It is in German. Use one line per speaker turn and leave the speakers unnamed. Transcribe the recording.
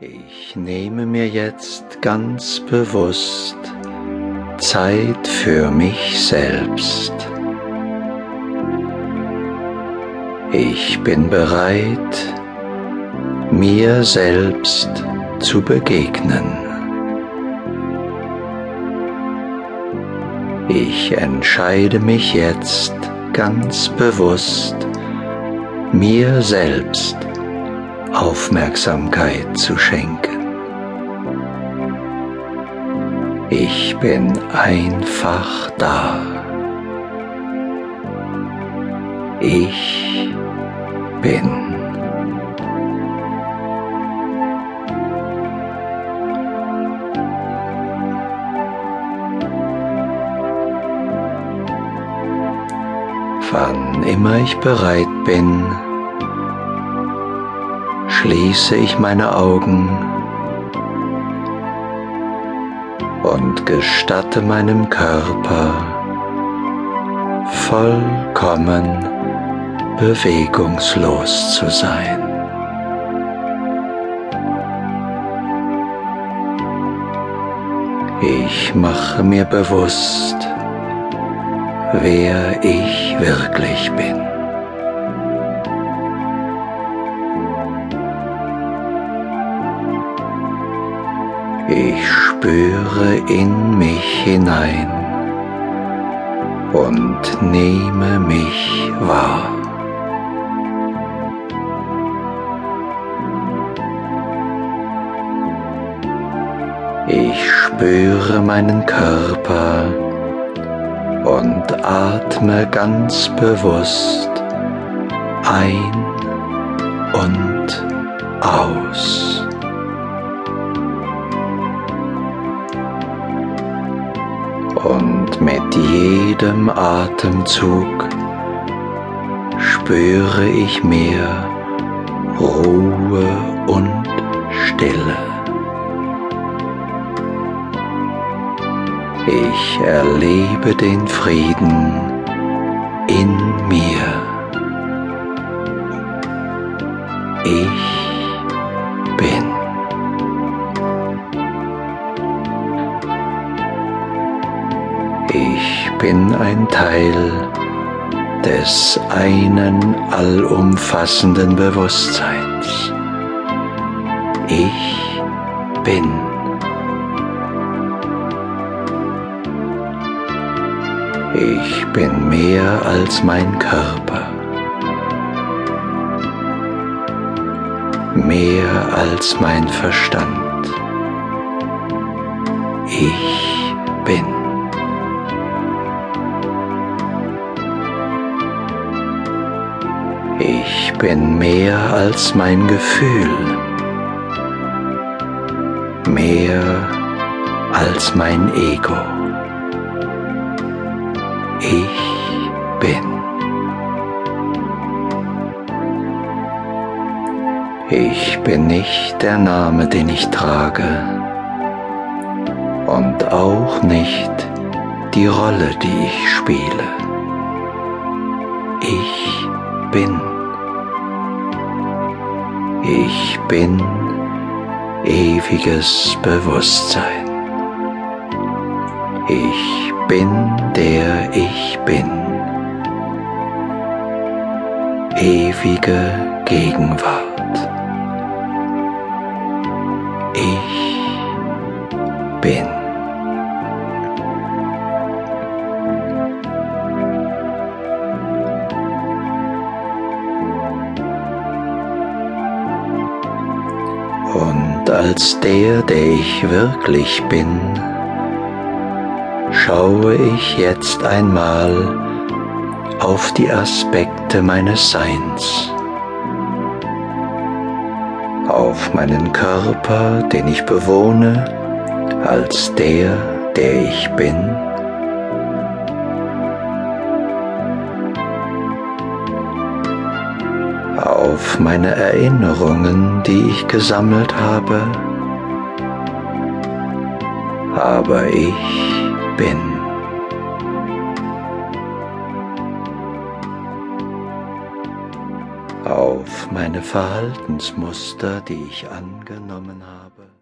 Ich nehme mir jetzt ganz bewusst Zeit für mich selbst. Ich bin bereit, mir selbst zu begegnen. Ich entscheide mich jetzt ganz bewusst, mir selbst Aufmerksamkeit zu schenken. Ich bin einfach da. Ich bin. Wann immer ich bereit bin, schließe ich meine Augen und gestatte meinem Körper vollkommen bewegungslos zu sein. Ich mache mir bewusst, wer ich wirklich bin. Ich spüre in mich hinein und nehme mich wahr. Ich spüre meinen Körper und atme ganz bewusst ein und aus. Jedem Atemzug spüre ich mehr Ruhe und Stille. Ich erlebe den Frieden in mir. Ich bin. Ich bin ein Teil des einen allumfassenden Bewusstseins. Ich bin. Ich bin mehr als mein Körper. Mehr als mein Verstand. Ich Ich bin mehr als mein Gefühl, mehr als mein Ego. Ich bin. Ich bin nicht der Name, den ich trage und auch nicht die Rolle, die ich spiele. Ich bin. Ich bin ewiges Bewusstsein. Ich bin der ich bin. Ewige Gegenwart. Als der, der ich wirklich bin, schaue ich jetzt einmal auf die Aspekte meines Seins, auf meinen Körper, den ich bewohne, als der, der ich bin, auf meine Erinnerungen, die ich gesammelt habe, aber ich bin. Auf meine Verhaltensmuster, die ich angenommen habe.